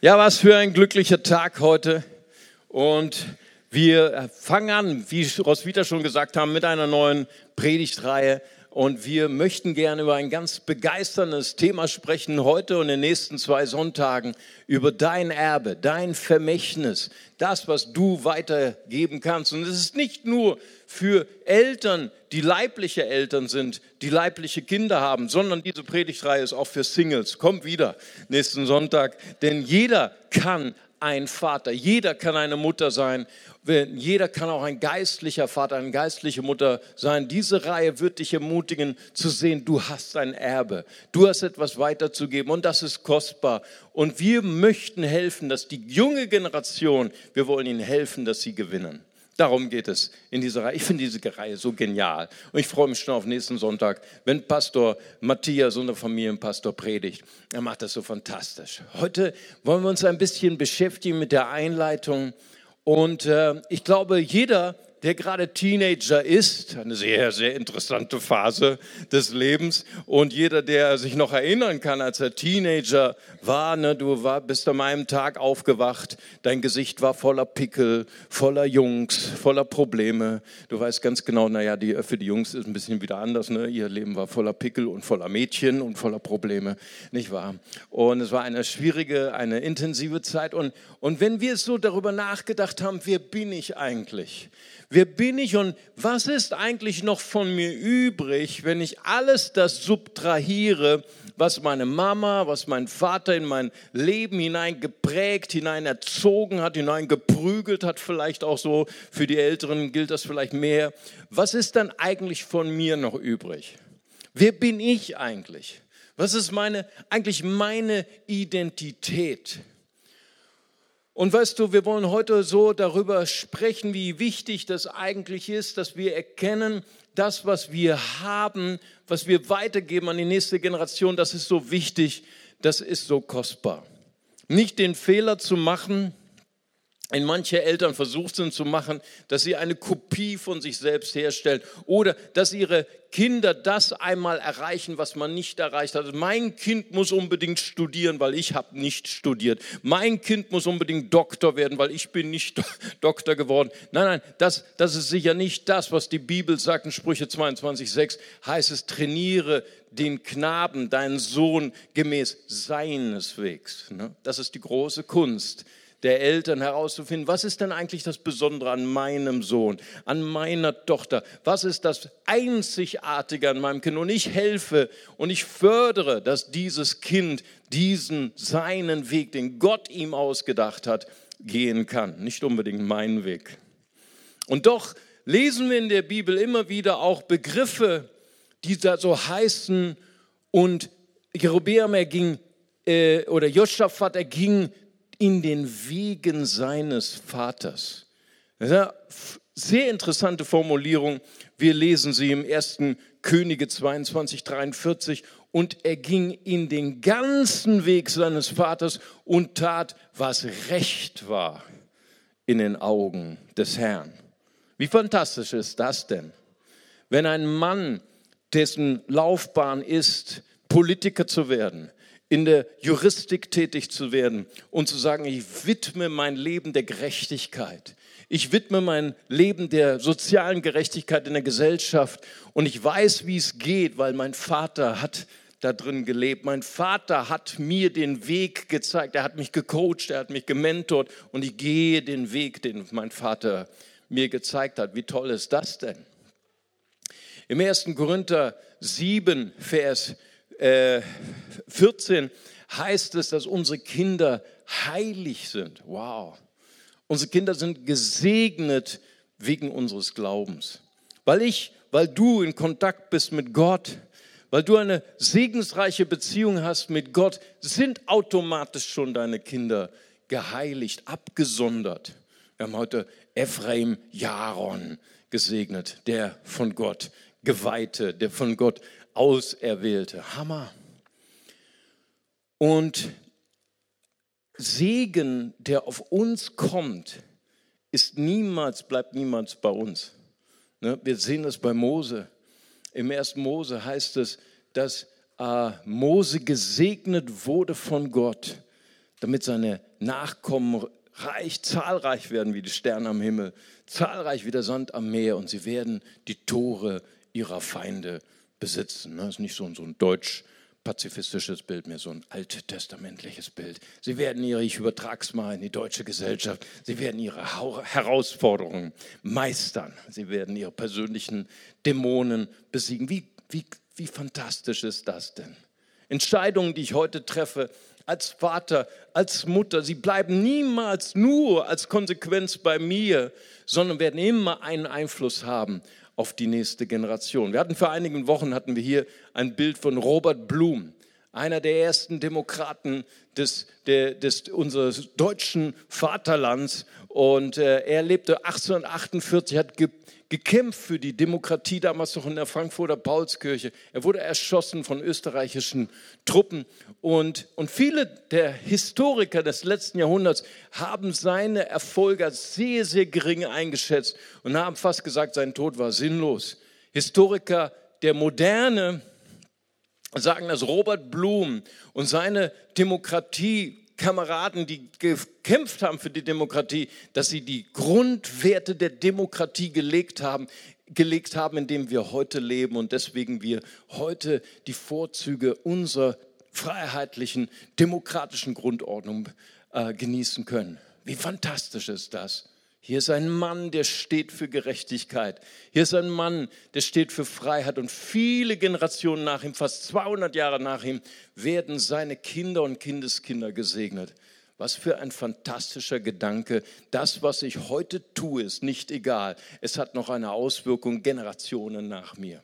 Ja, was für ein glücklicher Tag heute. Und wir fangen an, wie Roswitha schon gesagt haben, mit einer neuen Predigtreihe. Und wir möchten gerne über ein ganz begeisterndes Thema sprechen heute und in den nächsten zwei Sonntagen über dein Erbe, dein Vermächtnis, das, was du weitergeben kannst. Und es ist nicht nur für Eltern, die leibliche Eltern sind, die leibliche Kinder haben, sondern diese Predigtreihe ist auch für Singles. Kommt wieder nächsten Sonntag, denn jeder kann ein Vater, jeder kann eine Mutter sein, jeder kann auch ein geistlicher Vater, eine geistliche Mutter sein. Diese Reihe wird dich ermutigen zu sehen, du hast ein Erbe, du hast etwas weiterzugeben und das ist kostbar. Und wir möchten helfen, dass die junge Generation, wir wollen ihnen helfen, dass sie gewinnen. Darum geht es in dieser Reihe. Ich finde diese Reihe so genial. Und ich freue mich schon auf nächsten Sonntag, wenn Pastor Matthias, unser Familienpastor, predigt. Er macht das so fantastisch. Heute wollen wir uns ein bisschen beschäftigen mit der Einleitung. Und äh, ich glaube, jeder der gerade Teenager ist, eine sehr, sehr interessante Phase des Lebens. Und jeder, der sich noch erinnern kann, als er Teenager war, ne, du war, bist an einem Tag aufgewacht, dein Gesicht war voller Pickel, voller Jungs, voller Probleme. Du weißt ganz genau, naja, die, für die Jungs ist ein bisschen wieder anders. Ne? Ihr Leben war voller Pickel und voller Mädchen und voller Probleme, nicht wahr? Und es war eine schwierige, eine intensive Zeit. Und, und wenn wir so darüber nachgedacht haben, wer bin ich eigentlich? Wer bin ich und was ist eigentlich noch von mir übrig, wenn ich alles das subtrahiere, was meine Mama, was mein Vater in mein Leben hinein geprägt, hinein erzogen hat, hinein geprügelt hat, vielleicht auch so, für die Älteren gilt das vielleicht mehr. Was ist dann eigentlich von mir noch übrig? Wer bin ich eigentlich? Was ist meine, eigentlich meine Identität? Und weißt du, wir wollen heute so darüber sprechen, wie wichtig das eigentlich ist, dass wir erkennen, das, was wir haben, was wir weitergeben an die nächste Generation, das ist so wichtig, das ist so kostbar. Nicht den Fehler zu machen, in manche Eltern versucht sind zu machen, dass sie eine Kopie von sich selbst herstellen oder dass ihre Kinder das einmal erreichen, was man nicht erreicht hat. Mein Kind muss unbedingt studieren, weil ich habe nicht studiert. Mein Kind muss unbedingt Doktor werden, weil ich bin nicht Doktor geworden. Nein, nein, das, das ist sicher nicht das, was die Bibel sagt. In Sprüche 22,6 heißt es, trainiere den Knaben, deinen Sohn, gemäß seines Wegs. Ne? Das ist die große Kunst der Eltern herauszufinden, was ist denn eigentlich das Besondere an meinem Sohn, an meiner Tochter, was ist das Einzigartige an meinem Kind. Und ich helfe und ich fördere, dass dieses Kind diesen seinen Weg, den Gott ihm ausgedacht hat, gehen kann. Nicht unbedingt meinen Weg. Und doch lesen wir in der Bibel immer wieder auch Begriffe, die da so heißen und Jerobeam, er ging, äh, oder Joschafat, er ging in den Wegen seines Vaters. Sehr interessante Formulierung. Wir lesen sie im 1. Könige 22, 43. Und er ging in den ganzen Weg seines Vaters und tat, was recht war in den Augen des Herrn. Wie fantastisch ist das denn? Wenn ein Mann, dessen Laufbahn ist, Politiker zu werden, in der Juristik tätig zu werden und zu sagen, ich widme mein Leben der Gerechtigkeit. Ich widme mein Leben der sozialen Gerechtigkeit in der Gesellschaft und ich weiß, wie es geht, weil mein Vater hat da drin gelebt. Mein Vater hat mir den Weg gezeigt. Er hat mich gecoacht, er hat mich gementort und ich gehe den Weg, den mein Vater mir gezeigt hat. Wie toll ist das denn? Im 1. Korinther 7, Vers 14 äh, heißt es, dass unsere Kinder heilig sind. Wow. Unsere Kinder sind gesegnet wegen unseres Glaubens. Weil ich, weil du in Kontakt bist mit Gott, weil du eine segensreiche Beziehung hast mit Gott, sind automatisch schon deine Kinder geheiligt, abgesondert. Wir haben heute Ephraim Jaron gesegnet, der von Gott geweihte, der von Gott Auserwählte. Hammer. Und Segen, der auf uns kommt, ist niemals, bleibt niemals bei uns. Ne, wir sehen das bei Mose. Im ersten Mose heißt es, dass äh, Mose gesegnet wurde von Gott, damit seine Nachkommen reich, zahlreich werden wie die Sterne am Himmel, zahlreich wie der Sand am Meer und sie werden die Tore ihrer Feinde besitzen. Das ist nicht so, so ein deutsch pazifistisches Bild mehr, so ein alttestamentliches Bild. Sie werden ihre, ich übertrag's mal in die deutsche Gesellschaft, sie werden ihre Herausforderungen meistern. Sie werden ihre persönlichen Dämonen besiegen. Wie, wie, wie fantastisch ist das denn? Entscheidungen, die ich heute treffe, als Vater, als Mutter, sie bleiben niemals nur als Konsequenz bei mir, sondern werden immer einen Einfluss haben auf die nächste Generation. Wir hatten vor einigen Wochen hatten wir hier ein Bild von Robert Blum, einer der ersten Demokraten des, der, des unseres deutschen Vaterlands. Und äh, er lebte 1848, hat gekämpft für die Demokratie, damals noch in der Frankfurter Paulskirche. Er wurde erschossen von österreichischen Truppen. Und, und viele der Historiker des letzten Jahrhunderts haben seine Erfolge sehr, sehr gering eingeschätzt und haben fast gesagt, sein Tod war sinnlos. Historiker der Moderne sagen, dass Robert Blum und seine Demokratie Kameraden, die gekämpft haben für die Demokratie, dass sie die Grundwerte der Demokratie gelegt haben, gelegt haben, in dem wir heute leben und deswegen wir heute die Vorzüge unserer freiheitlichen, demokratischen Grundordnung äh, genießen können. Wie fantastisch ist das? Hier ist ein Mann, der steht für Gerechtigkeit. Hier ist ein Mann, der steht für Freiheit. Und viele Generationen nach ihm, fast 200 Jahre nach ihm, werden seine Kinder und Kindeskinder gesegnet. Was für ein fantastischer Gedanke. Das, was ich heute tue, ist nicht egal. Es hat noch eine Auswirkung Generationen nach mir.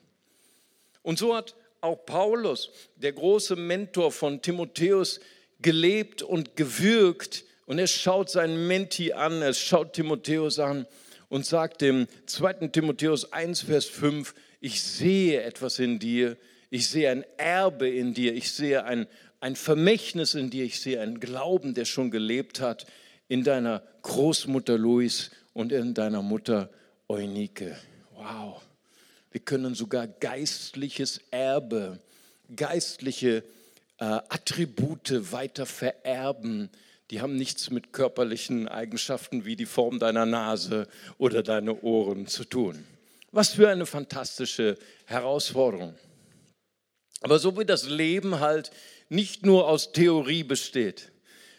Und so hat auch Paulus, der große Mentor von Timotheus, gelebt und gewirkt und er schaut seinen Menti an, er schaut Timotheus an und sagt dem 2. Timotheus 1, Vers 5, ich sehe etwas in dir, ich sehe ein Erbe in dir, ich sehe ein, ein Vermächtnis in dir, ich sehe einen Glauben, der schon gelebt hat in deiner Großmutter Louis und in deiner Mutter Eunike. Wow, wir können sogar geistliches Erbe, geistliche äh, Attribute weiter vererben die haben nichts mit körperlichen Eigenschaften wie die Form deiner Nase oder deine Ohren zu tun. Was für eine fantastische Herausforderung. Aber so wie das Leben halt nicht nur aus Theorie besteht,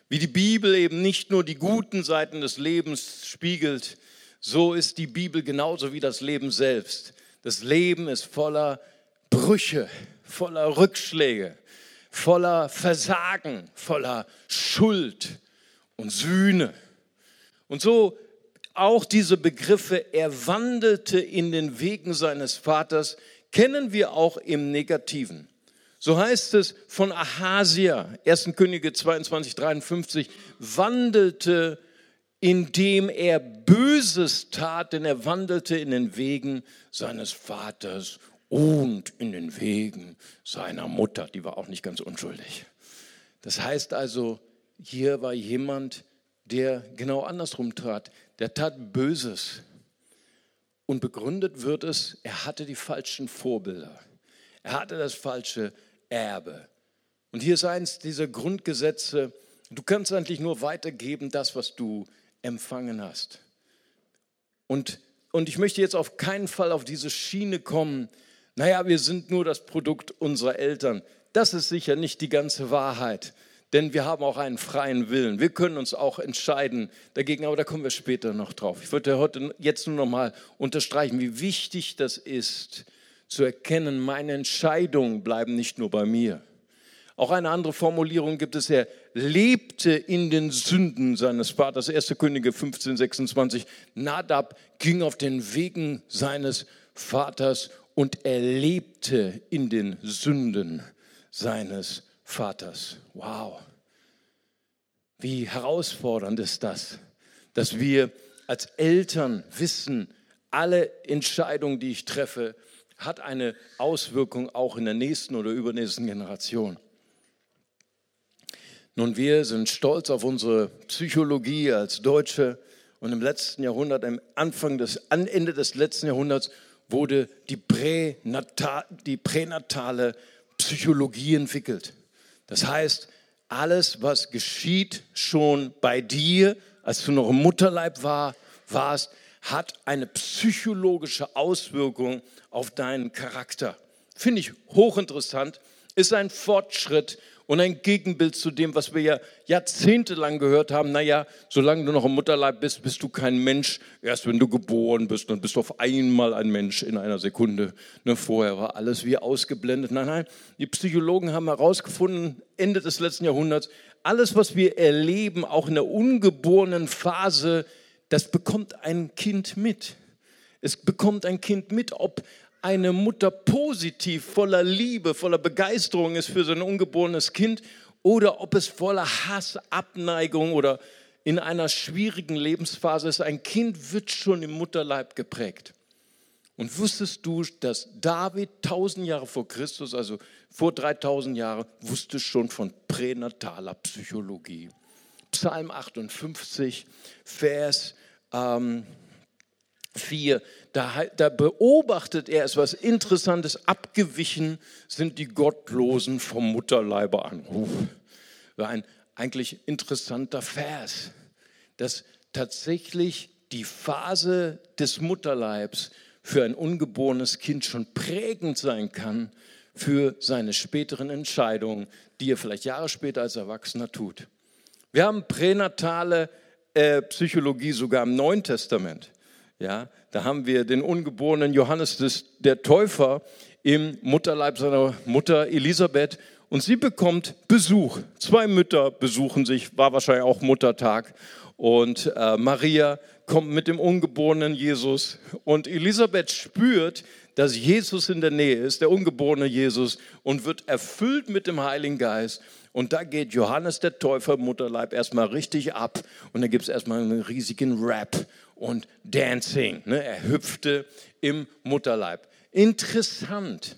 wie die Bibel eben nicht nur die guten Seiten des Lebens spiegelt, so ist die Bibel genauso wie das Leben selbst. Das Leben ist voller Brüche, voller Rückschläge, voller Versagen, voller Schuld und Sühne. Und so auch diese Begriffe, er wandelte in den Wegen seines Vaters, kennen wir auch im Negativen. So heißt es von Ahasia, 1. Könige 22, 53, wandelte, indem er Böses tat, denn er wandelte in den Wegen seines Vaters und in den Wegen seiner Mutter. Die war auch nicht ganz unschuldig. Das heißt also, hier war jemand, der genau andersrum tat. Der tat Böses. Und begründet wird es, er hatte die falschen Vorbilder. Er hatte das falsche Erbe. Und hier ist eins dieser Grundgesetze, du kannst eigentlich nur weitergeben das, was du empfangen hast. Und, und ich möchte jetzt auf keinen Fall auf diese Schiene kommen, naja, wir sind nur das Produkt unserer Eltern. Das ist sicher nicht die ganze Wahrheit, denn wir haben auch einen freien Willen. Wir können uns auch entscheiden dagegen, aber da kommen wir später noch drauf. Ich würde heute jetzt nur noch mal unterstreichen, wie wichtig das ist, zu erkennen, meine Entscheidungen bleiben nicht nur bei mir. Auch eine andere Formulierung gibt es, er lebte in den Sünden seines Vaters. 1. Könige 15, 26. Nadab ging auf den Wegen seines Vaters und er lebte in den Sünden seines Vaters. Wow. Wie herausfordernd ist das, dass wir als Eltern wissen, alle Entscheidungen, die ich treffe, hat eine Auswirkung auch in der nächsten oder übernächsten Generation. Nun, wir sind stolz auf unsere Psychologie als Deutsche und im letzten Jahrhundert, am Anfang des, am Ende des letzten Jahrhunderts wurde die, Pränatal, die pränatale Psychologie entwickelt. Das heißt, alles, was geschieht, schon bei dir, als du noch im Mutterleib war, warst, hat eine psychologische Auswirkung auf deinen Charakter. Finde ich hochinteressant, ist ein Fortschritt und ein Gegenbild zu dem, was wir ja jahrzehntelang gehört haben. Naja, solange du noch im Mutterleib bist, bist du kein Mensch. Erst wenn du geboren bist, dann bist du auf einmal ein Mensch in einer Sekunde. Ne, vorher war alles wie ausgeblendet. Nein, nein, die Psychologen haben herausgefunden, Ende des letzten Jahrhunderts, alles, was wir erleben, auch in der ungeborenen Phase, das bekommt ein Kind mit. Es bekommt ein Kind mit, ob eine Mutter positiv, voller Liebe, voller Begeisterung ist für sein ungeborenes Kind oder ob es voller Hass, Abneigung oder in einer schwierigen Lebensphase ist. Ein Kind wird schon im Mutterleib geprägt. Und wusstest du, dass David tausend Jahre vor Christus, also vor 3000 Jahren, wusste schon von pränataler Psychologie? Psalm 58, Vers ähm, 4, da, da beobachtet er etwas Interessantes. Abgewichen sind die Gottlosen vom Mutterleibe an. War ein eigentlich interessanter Vers, dass tatsächlich die Phase des Mutterleibs für ein ungeborenes Kind schon prägend sein kann für seine späteren Entscheidungen, die er vielleicht Jahre später als Erwachsener tut. Wir haben pränatale äh, Psychologie sogar im Neuen Testament. Ja, da haben wir den ungeborenen Johannes des, der Täufer im Mutterleib seiner Mutter Elisabeth und sie bekommt Besuch. Zwei Mütter besuchen sich, war wahrscheinlich auch Muttertag. Und äh, Maria kommt mit dem ungeborenen Jesus und Elisabeth spürt, dass Jesus in der Nähe ist, der ungeborene Jesus, und wird erfüllt mit dem Heiligen Geist. Und da geht Johannes der Täufer Mutterleib erstmal richtig ab. Und da gibt es erstmal einen riesigen Rap und Dancing. Ne? Er hüpfte im Mutterleib. Interessant,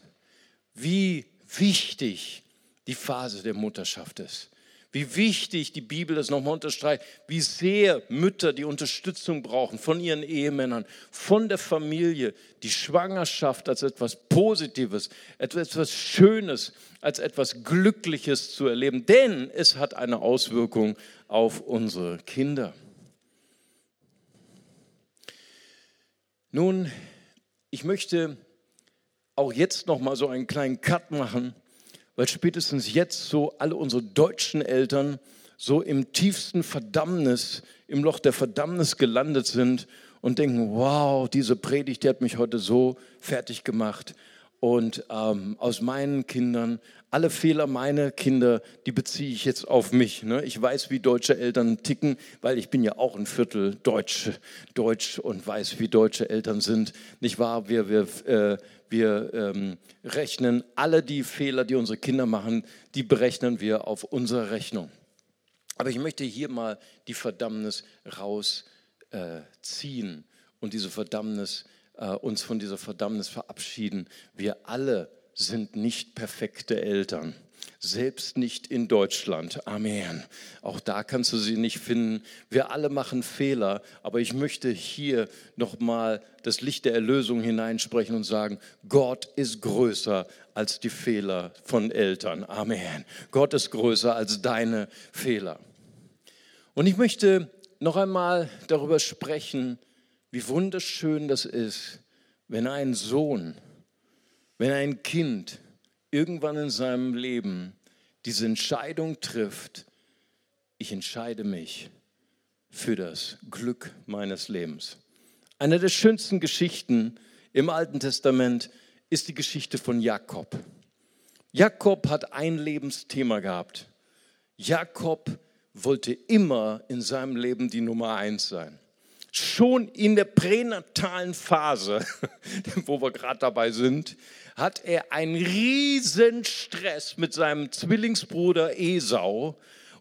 wie wichtig die Phase der Mutterschaft ist. Wie wichtig die Bibel das nochmal unterstreicht, wie sehr Mütter die Unterstützung brauchen von ihren Ehemännern, von der Familie, die Schwangerschaft als etwas Positives, etwas Schönes, als etwas Glückliches zu erleben, denn es hat eine Auswirkung auf unsere Kinder. Nun, ich möchte auch jetzt noch mal so einen kleinen Cut machen, weil spätestens jetzt so alle unsere deutschen Eltern so im tiefsten Verdammnis, im Loch der Verdammnis gelandet sind und denken, wow, diese Predigt, die hat mich heute so fertig gemacht. Und ähm, aus meinen Kindern, alle Fehler meiner Kinder, die beziehe ich jetzt auf mich. Ne? Ich weiß, wie deutsche Eltern ticken, weil ich bin ja auch ein Viertel Deutsch, Deutsch und weiß, wie deutsche Eltern sind. Nicht wahr? Wir, wir, äh, wir ähm, rechnen alle die Fehler, die unsere Kinder machen, die berechnen wir auf unsere Rechnung. Aber ich möchte hier mal die Verdammnis rausziehen äh, und diese Verdammnis äh, uns von dieser Verdammnis verabschieden. Wir alle sind nicht perfekte Eltern. Selbst nicht in Deutschland. Amen. Auch da kannst du sie nicht finden. Wir alle machen Fehler, aber ich möchte hier nochmal das Licht der Erlösung hineinsprechen und sagen, Gott ist größer als die Fehler von Eltern. Amen. Gott ist größer als deine Fehler. Und ich möchte noch einmal darüber sprechen, wie wunderschön das ist, wenn ein Sohn, wenn ein Kind irgendwann in seinem Leben diese Entscheidung trifft, ich entscheide mich für das Glück meines Lebens. Eine der schönsten Geschichten im Alten Testament ist die Geschichte von Jakob. Jakob hat ein Lebensthema gehabt. Jakob wollte immer in seinem Leben die Nummer eins sein schon in der pränatalen Phase, wo wir gerade dabei sind, hat er einen riesen Stress mit seinem Zwillingsbruder Esau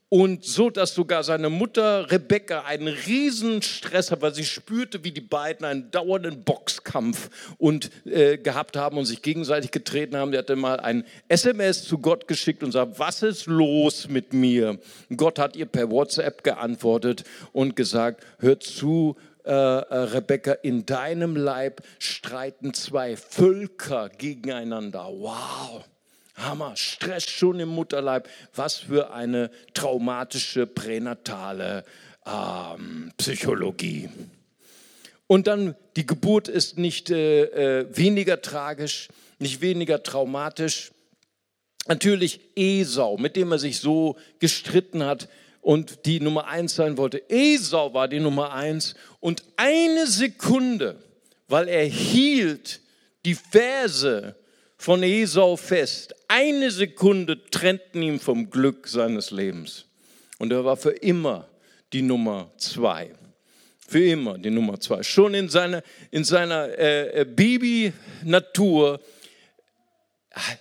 und so, dass sogar seine Mutter Rebecca einen riesen Stress hat, weil sie spürte, wie die beiden einen dauernden Boxkampf und, äh, gehabt haben und sich gegenseitig getreten haben. Die hatte mal ein SMS zu Gott geschickt und sagt, was ist los mit mir? Gott hat ihr per WhatsApp geantwortet und gesagt, hör zu, äh, äh, Rebecca, in deinem Leib streiten zwei Völker gegeneinander. Wow. Hammer, Stress schon im Mutterleib. Was für eine traumatische pränatale ähm, Psychologie. Und dann die Geburt ist nicht äh, äh, weniger tragisch, nicht weniger traumatisch. Natürlich Esau, mit dem er sich so gestritten hat und die Nummer eins sein wollte. Esau war die Nummer eins und eine Sekunde, weil er hielt die Verse von Esau fest. Eine Sekunde trennten ihn vom Glück seines Lebens. Und er war für immer die Nummer zwei. Für immer die Nummer zwei. Schon in seiner, in seiner äh, äh Baby-Natur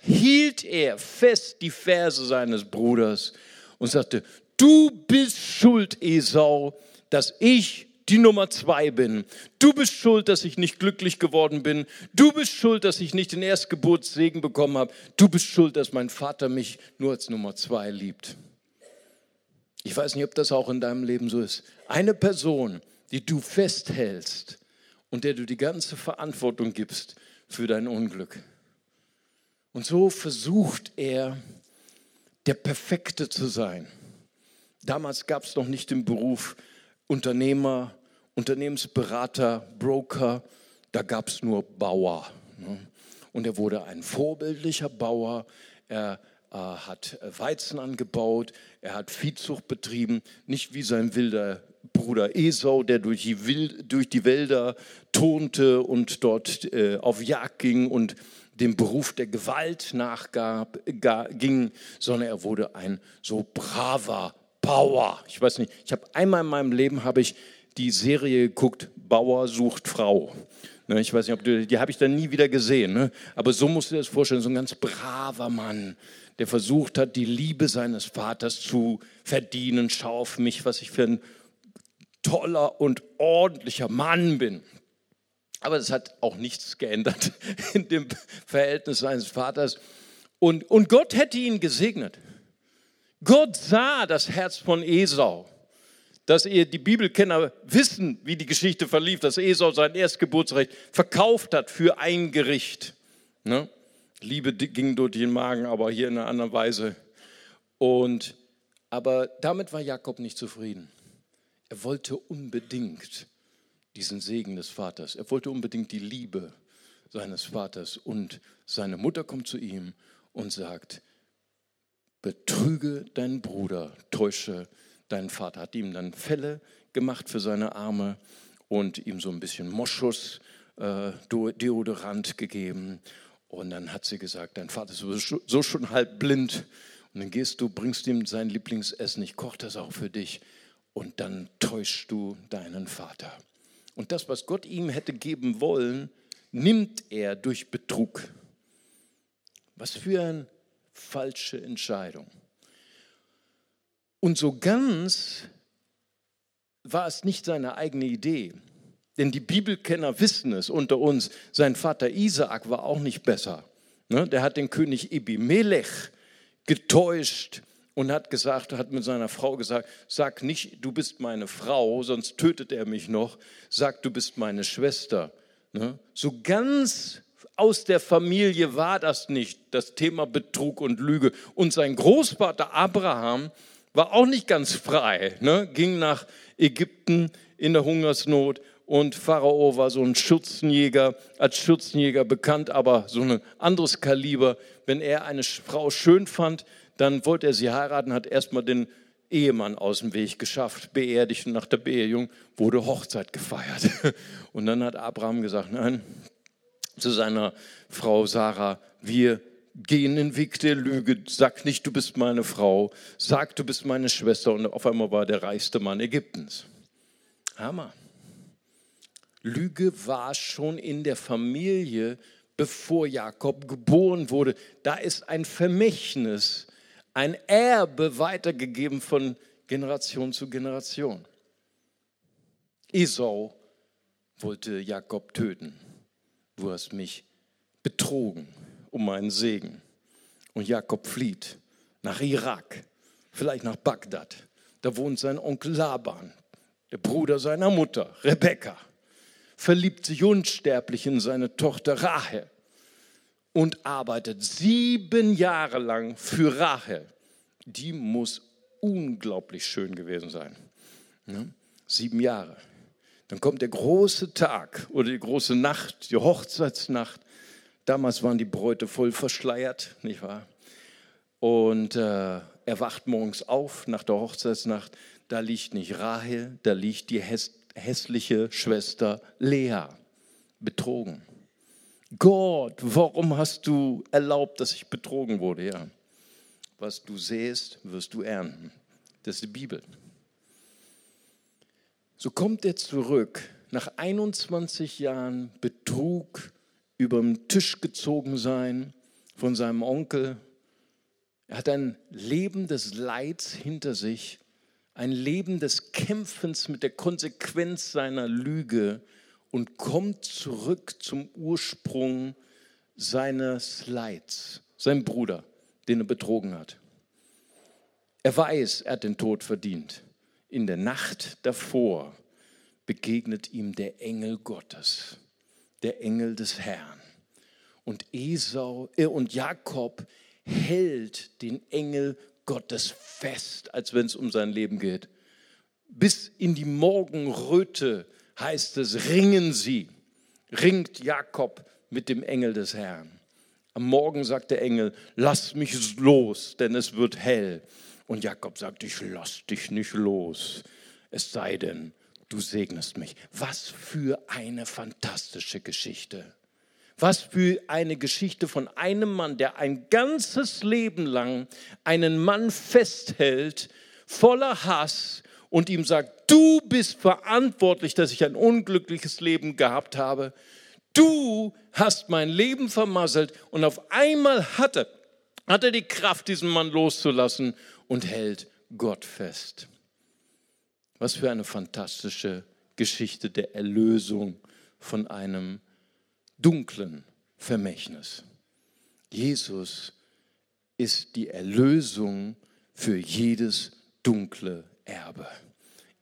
hielt er fest die Verse seines Bruders und sagte, du bist schuld, Esau, dass ich die Nummer zwei bin. Du bist schuld, dass ich nicht glücklich geworden bin. Du bist schuld, dass ich nicht den Erstgeburtssegen bekommen habe. Du bist schuld, dass mein Vater mich nur als Nummer zwei liebt. Ich weiß nicht, ob das auch in deinem Leben so ist. Eine Person, die du festhältst und der du die ganze Verantwortung gibst für dein Unglück. Und so versucht er, der Perfekte zu sein. Damals gab es noch nicht den Beruf Unternehmer, Unternehmensberater, Broker, da gab es nur Bauer. Ne? Und er wurde ein vorbildlicher Bauer. Er äh, hat Weizen angebaut, er hat Viehzucht betrieben, nicht wie sein wilder Bruder Esau, der durch die, Wild, durch die Wälder turnte und dort äh, auf Jagd ging und dem Beruf der Gewalt nachgab, ging, sondern er wurde ein so braver Bauer. Ich weiß nicht, ich habe einmal in meinem Leben habe ich die Serie geguckt, Bauer sucht Frau. Ne, ich weiß nicht, ob du, die habe ich dann nie wieder gesehen. Ne? Aber so musst du dir das vorstellen, so ein ganz braver Mann, der versucht hat, die Liebe seines Vaters zu verdienen. Schau auf mich, was ich für ein toller und ordentlicher Mann bin. Aber das hat auch nichts geändert in dem Verhältnis seines Vaters. Und, und Gott hätte ihn gesegnet. Gott sah das Herz von Esau. Dass ihr die Bibelkenner wissen, wie die Geschichte verlief, dass Esau sein Erstgeburtsrecht verkauft hat für ein Gericht. Ne? Liebe ging durch den Magen, aber hier in einer anderen Weise. Und, aber damit war Jakob nicht zufrieden. Er wollte unbedingt diesen Segen des Vaters. Er wollte unbedingt die Liebe seines Vaters. Und seine Mutter kommt zu ihm und sagt, betrüge deinen Bruder, täusche deinen Vater. Hat ihm dann Fälle gemacht für seine Arme und ihm so ein bisschen Moschus, äh, Deodorant gegeben. Und dann hat sie gesagt, dein Vater ist so schon halb blind. Und dann gehst du, bringst ihm sein Lieblingsessen, ich koche das auch für dich. Und dann täuschst du deinen Vater. Und das, was Gott ihm hätte geben wollen, nimmt er durch Betrug. Was für eine falsche Entscheidung. Und so ganz war es nicht seine eigene Idee. Denn die Bibelkenner wissen es unter uns. Sein Vater Isaak war auch nicht besser. Ne? Der hat den König Ebimelech getäuscht und hat gesagt, hat mit seiner Frau gesagt, sag nicht, du bist meine Frau, sonst tötet er mich noch. Sag, du bist meine Schwester. Ne? So ganz aus der Familie war das nicht, das Thema Betrug und Lüge. Und sein Großvater Abraham war auch nicht ganz frei, ne? ging nach Ägypten in der Hungersnot und Pharao war so ein Schürzenjäger, als Schürzenjäger bekannt, aber so ein anderes Kaliber. Wenn er eine Frau schön fand, dann wollte er sie heiraten, hat erstmal den Ehemann aus dem Weg geschafft, beerdigt und nach der Beerdigung wurde Hochzeit gefeiert. Und dann hat Abraham gesagt, nein, zu seiner Frau Sarah, wir gehen den Weg der Lüge, sag nicht, du bist meine Frau, sag, du bist meine Schwester. Und auf einmal war der reichste Mann Ägyptens. Hammer. Lüge war schon in der Familie, bevor Jakob geboren wurde. Da ist ein Vermächtnis, ein Erbe weitergegeben von Generation zu Generation. Esau wollte Jakob töten. Du hast mich betrogen um meinen Segen. Und Jakob flieht nach Irak, vielleicht nach Bagdad. Da wohnt sein Onkel Laban, der Bruder seiner Mutter, Rebekka. Verliebt sich unsterblich in seine Tochter Rahel. und arbeitet sieben Jahre lang für Rachel. Die muss unglaublich schön gewesen sein. Ne? Sieben Jahre. Dann kommt der große Tag oder die große Nacht, die Hochzeitsnacht. Damals waren die Bräute voll verschleiert, nicht wahr? Und äh, er wacht morgens auf nach der Hochzeitsnacht. Da liegt nicht Rahel, da liegt die hässliche Schwester Lea, betrogen. Gott, warum hast du erlaubt, dass ich betrogen wurde? Ja, was du sähst, wirst du ernten. Das ist die Bibel. So kommt er zurück nach 21 Jahren Betrug, über den Tisch gezogen sein von seinem Onkel. Er hat ein Leben des Leids hinter sich, ein Leben des Kämpfens mit der Konsequenz seiner Lüge und kommt zurück zum Ursprung seines Leids, sein Bruder, den er betrogen hat. Er weiß, er hat den Tod verdient. In der Nacht davor begegnet ihm der Engel Gottes, der Engel des Herrn. Und Esau äh, und Jakob hält den Engel Gottes fest, als wenn es um sein Leben geht. Bis in die Morgenröte heißt es, ringen sie, ringt Jakob mit dem Engel des Herrn. Am Morgen sagt der Engel, lass mich los, denn es wird hell. Und Jakob sagt, ich lass dich nicht los, es sei denn, du segnest mich. Was für eine fantastische Geschichte. Was für eine Geschichte von einem Mann, der ein ganzes Leben lang einen Mann festhält, voller Hass und ihm sagt, du bist verantwortlich, dass ich ein unglückliches Leben gehabt habe. Du hast mein Leben vermasselt und auf einmal hat er, hat er die Kraft, diesen Mann loszulassen und hält Gott fest. Was für eine fantastische Geschichte der Erlösung von einem dunklen Vermächtnis. Jesus ist die Erlösung für jedes dunkle Erbe.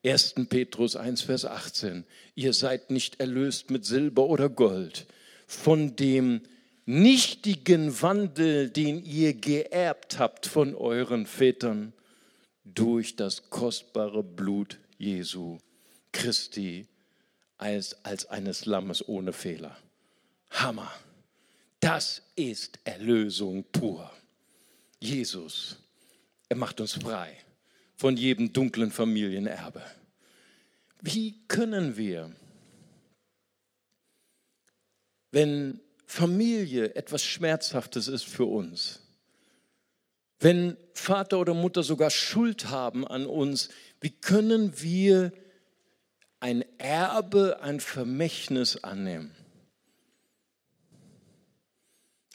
1. Petrus 1, Vers 18. Ihr seid nicht erlöst mit Silber oder Gold, von dem nichtigen Wandel, den ihr geerbt habt von euren Vätern, durch das kostbare Blut Jesu Christi als, als eines Lammes ohne Fehler. Hammer. Das ist Erlösung pur. Jesus, er macht uns frei von jedem dunklen Familienerbe. Wie können wir, wenn Familie etwas Schmerzhaftes ist für uns, wenn Vater oder Mutter sogar Schuld haben an uns, wie können wir ein Erbe, ein Vermächtnis annehmen?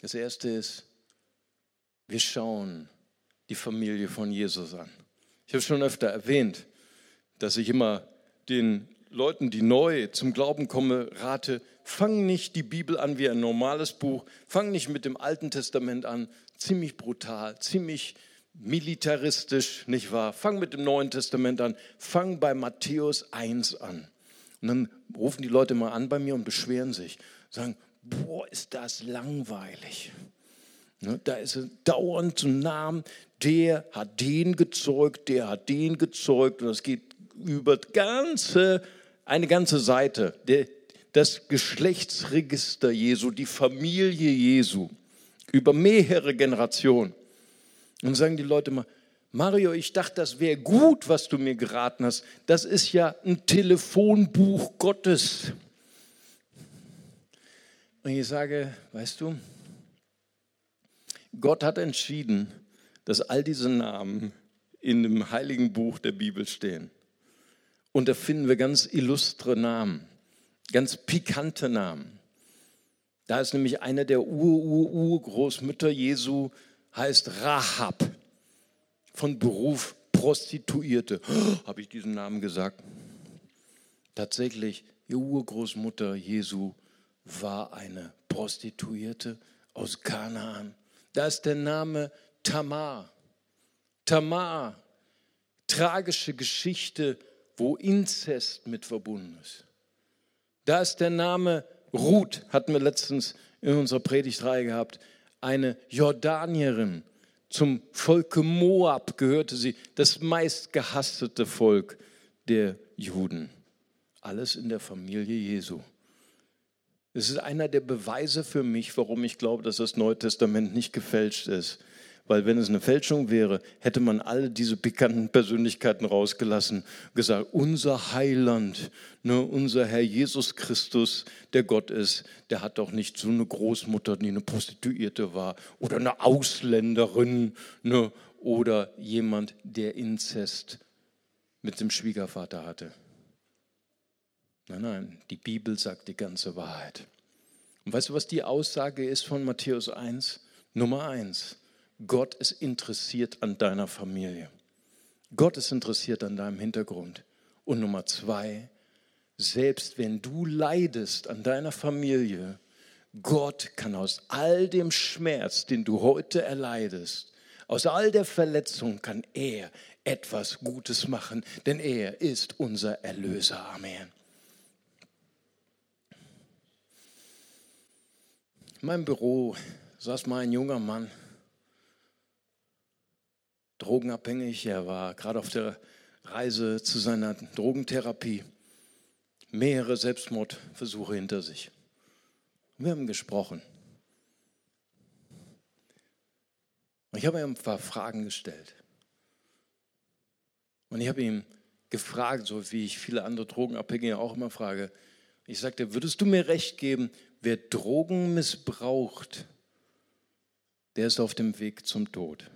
Das erste ist, wir schauen die Familie von Jesus an. Ich habe schon öfter erwähnt, dass ich immer den Leuten, die neu zum Glauben kommen, rate, fang nicht die Bibel an wie ein normales Buch, fang nicht mit dem Alten Testament an, ziemlich brutal, ziemlich militaristisch, nicht wahr? Fang mit dem Neuen Testament an, fang bei Matthäus 1 an. Und dann rufen die Leute mal an bei mir und beschweren sich, sagen, boah, ist das langweilig. Ne, da ist es dauernd zu Namen, der hat den gezeugt, der hat den gezeugt und das geht über ganze, eine ganze Seite. Der, das Geschlechtsregister Jesu, die Familie Jesu, über mehrere Generationen. Und sagen die Leute mal, Mario, ich dachte, das wäre gut, was du mir geraten hast. Das ist ja ein Telefonbuch Gottes. Und ich sage, weißt du, Gott hat entschieden, dass all diese Namen in dem heiligen Buch der Bibel stehen. Und da finden wir ganz illustre Namen, ganz pikante Namen. Da ist nämlich eine der Ur-Ur-Ur-Großmütter Jesu, heißt Rahab, von Beruf Prostituierte. Oh, Habe ich diesen Namen gesagt? Tatsächlich, die Urgroßmutter Jesu war eine Prostituierte aus Kanaan. Da ist der Name Tamar. Tamar, tragische Geschichte, wo Inzest mit verbunden ist. Da ist der Name Ruth, hatten wir letztens in unserer Predigtreihe gehabt, eine Jordanierin. Zum Volke Moab gehörte sie, das meistgehasste Volk der Juden. Alles in der Familie Jesu. Es ist einer der Beweise für mich, warum ich glaube, dass das Neue Testament nicht gefälscht ist. Weil wenn es eine Fälschung wäre, hätte man alle diese pikanten Persönlichkeiten rausgelassen, gesagt, unser Heiland, ne, unser Herr Jesus Christus, der Gott ist, der hat doch nicht so eine Großmutter, die eine Prostituierte war oder eine Ausländerin ne, oder jemand, der Inzest mit dem Schwiegervater hatte. Nein, nein, die Bibel sagt die ganze Wahrheit. Und weißt du, was die Aussage ist von Matthäus 1? Nummer 1. Gott ist interessiert an deiner Familie. Gott ist interessiert an deinem Hintergrund. Und Nummer zwei, selbst wenn du leidest an deiner Familie, Gott kann aus all dem Schmerz, den du heute erleidest, aus all der Verletzung kann er etwas Gutes machen, denn er ist unser Erlöser. Amen. In meinem Büro saß mal ein junger Mann, drogenabhängig. Er war gerade auf der Reise zu seiner Drogentherapie. Mehrere Selbstmordversuche hinter sich. wir haben gesprochen. Ich habe ihm ein paar Fragen gestellt. Und ich habe ihm gefragt, so wie ich viele andere Drogenabhängige auch immer frage. Ich sagte, würdest du mir recht geben, wer Drogen missbraucht, der ist auf dem Weg zum Tod.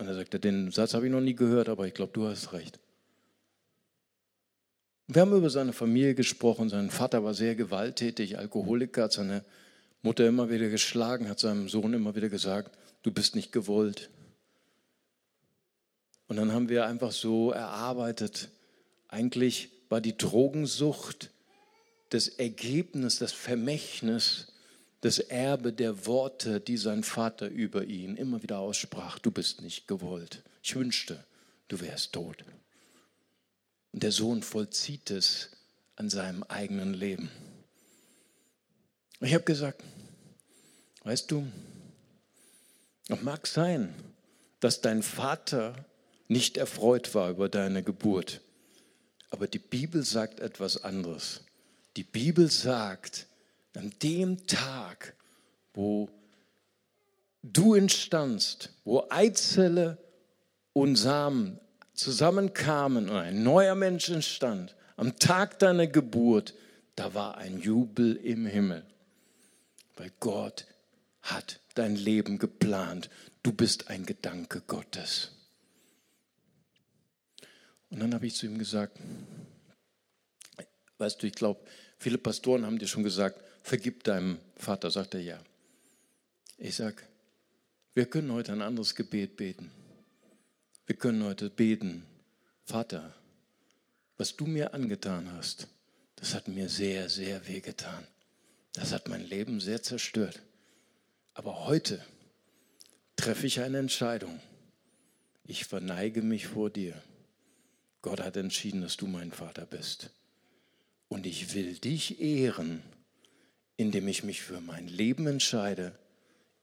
Und er sagte, den Satz habe ich noch nie gehört, aber ich glaube, du hast recht. Wir haben über seine Familie gesprochen. Sein Vater war sehr gewalttätig, Alkoholiker, hat seine Mutter immer wieder geschlagen, hat seinem Sohn immer wieder gesagt, du bist nicht gewollt. Und dann haben wir einfach so erarbeitet, eigentlich war die Drogensucht das Ergebnis, das Vermächtnis das Erbe der Worte, die sein Vater über ihn immer wieder aussprach. Du bist nicht gewollt. Ich wünschte, du wärst tot. Und der Sohn vollzieht es an seinem eigenen Leben. Ich habe gesagt, weißt du, es mag sein, dass dein Vater nicht erfreut war über deine Geburt, aber die Bibel sagt etwas anderes. Die Bibel sagt, an dem Tag, wo du entstandst, wo Eizelle und Samen zusammenkamen und ein neuer Mensch entstand, am Tag deiner Geburt, da war ein Jubel im Himmel, weil Gott hat dein Leben geplant. Du bist ein Gedanke Gottes. Und dann habe ich zu ihm gesagt, weißt du, ich glaube, viele Pastoren haben dir schon gesagt, vergib deinem Vater, sagt er ja. Ich sage, wir können heute ein anderes Gebet beten. Wir können heute beten, Vater, was du mir angetan hast, das hat mir sehr, sehr wehgetan. Das hat mein Leben sehr zerstört. Aber heute treffe ich eine Entscheidung. Ich verneige mich vor dir. Gott hat entschieden, dass du mein Vater bist. Und ich will dich ehren indem ich mich für mein Leben entscheide,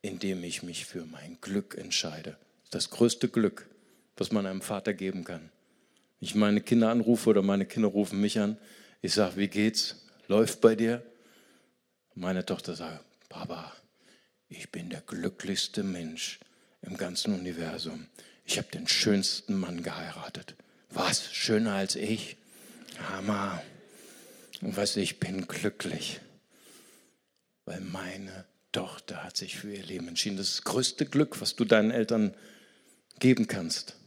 indem ich mich für mein Glück entscheide. Das größte Glück, was man einem Vater geben kann. Ich meine Kinder anrufe oder meine Kinder rufen mich an. Ich sage, wie geht's? Läuft bei dir? Meine Tochter sagt, Papa, ich bin der glücklichste Mensch im ganzen Universum. Ich habe den schönsten Mann geheiratet. Was? Schöner als ich? Hammer. Und weißt du, ich bin glücklich weil meine Tochter hat sich für ihr Leben entschieden. Das ist das größte Glück, was du deinen Eltern geben kannst.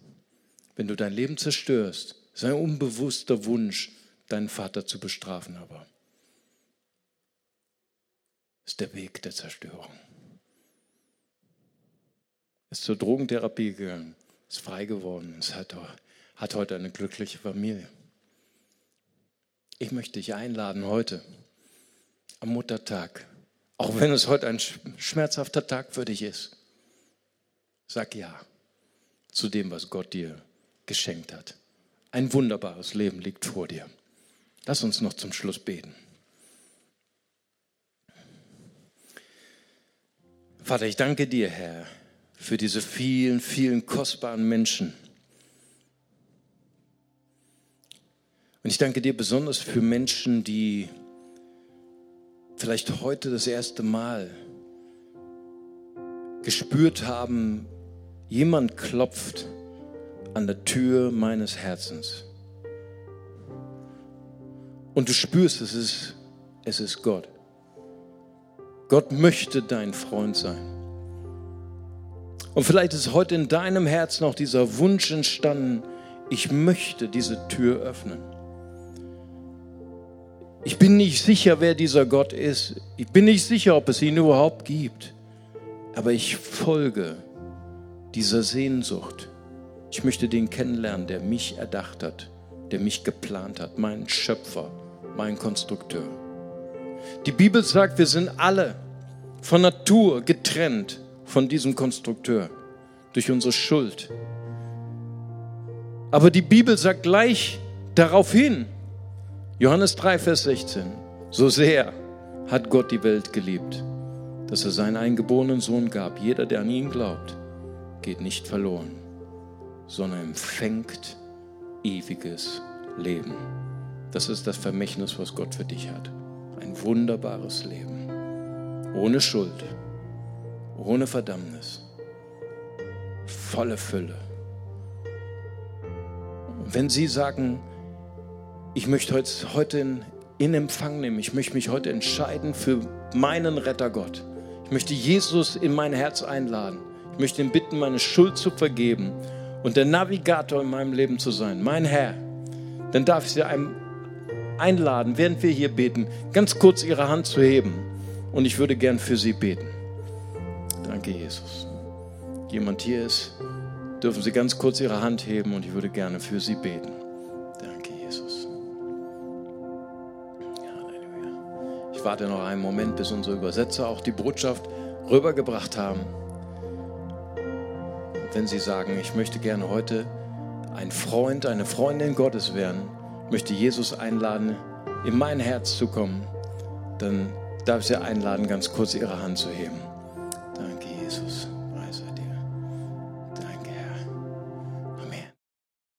Wenn du dein Leben zerstörst, ist ein unbewusster Wunsch, deinen Vater zu bestrafen, aber ist der Weg der Zerstörung. Ist zur Drogentherapie gegangen, ist frei geworden, ist hat, hat heute eine glückliche Familie. Ich möchte dich einladen heute am Muttertag auch wenn es heute ein schmerzhafter Tag für dich ist, sag ja zu dem, was Gott dir geschenkt hat. Ein wunderbares Leben liegt vor dir. Lass uns noch zum Schluss beten. Vater, ich danke dir, Herr, für diese vielen, vielen kostbaren Menschen. Und ich danke dir besonders für Menschen, die vielleicht heute das erste Mal gespürt haben, jemand klopft an der Tür meines Herzens. Und du spürst, es ist, es ist Gott. Gott möchte dein Freund sein. Und vielleicht ist heute in deinem Herzen auch dieser Wunsch entstanden, ich möchte diese Tür öffnen. Ich bin nicht sicher, wer dieser Gott ist. Ich bin nicht sicher, ob es ihn überhaupt gibt. Aber ich folge dieser Sehnsucht. Ich möchte den kennenlernen, der mich erdacht hat, der mich geplant hat, mein Schöpfer, mein Konstrukteur. Die Bibel sagt, wir sind alle von Natur getrennt von diesem Konstrukteur durch unsere Schuld. Aber die Bibel sagt gleich darauf hin, Johannes 3, Vers 16. So sehr hat Gott die Welt geliebt, dass er seinen eingeborenen Sohn gab. Jeder, der an ihn glaubt, geht nicht verloren, sondern empfängt ewiges Leben. Das ist das Vermächtnis, was Gott für dich hat. Ein wunderbares Leben. Ohne Schuld, ohne Verdammnis, volle Fülle. Und wenn Sie sagen, ich möchte heute in, in Empfang nehmen. Ich möchte mich heute entscheiden für meinen Retter Gott. Ich möchte Jesus in mein Herz einladen. Ich möchte ihn bitten, meine Schuld zu vergeben und der Navigator in meinem Leben zu sein, mein Herr. Dann darf ich Sie einladen, während wir hier beten, ganz kurz Ihre Hand zu heben. Und ich würde gern für Sie beten. Danke, Jesus. Jemand hier ist, dürfen Sie ganz kurz Ihre Hand heben und ich würde gerne für Sie beten. Ich warte noch einen Moment, bis unsere Übersetzer auch die Botschaft rübergebracht haben. Und wenn Sie sagen, ich möchte gerne heute ein Freund, eine Freundin Gottes werden, möchte Jesus einladen, in mein Herz zu kommen, dann darf ich Sie einladen, ganz kurz Ihre Hand zu heben.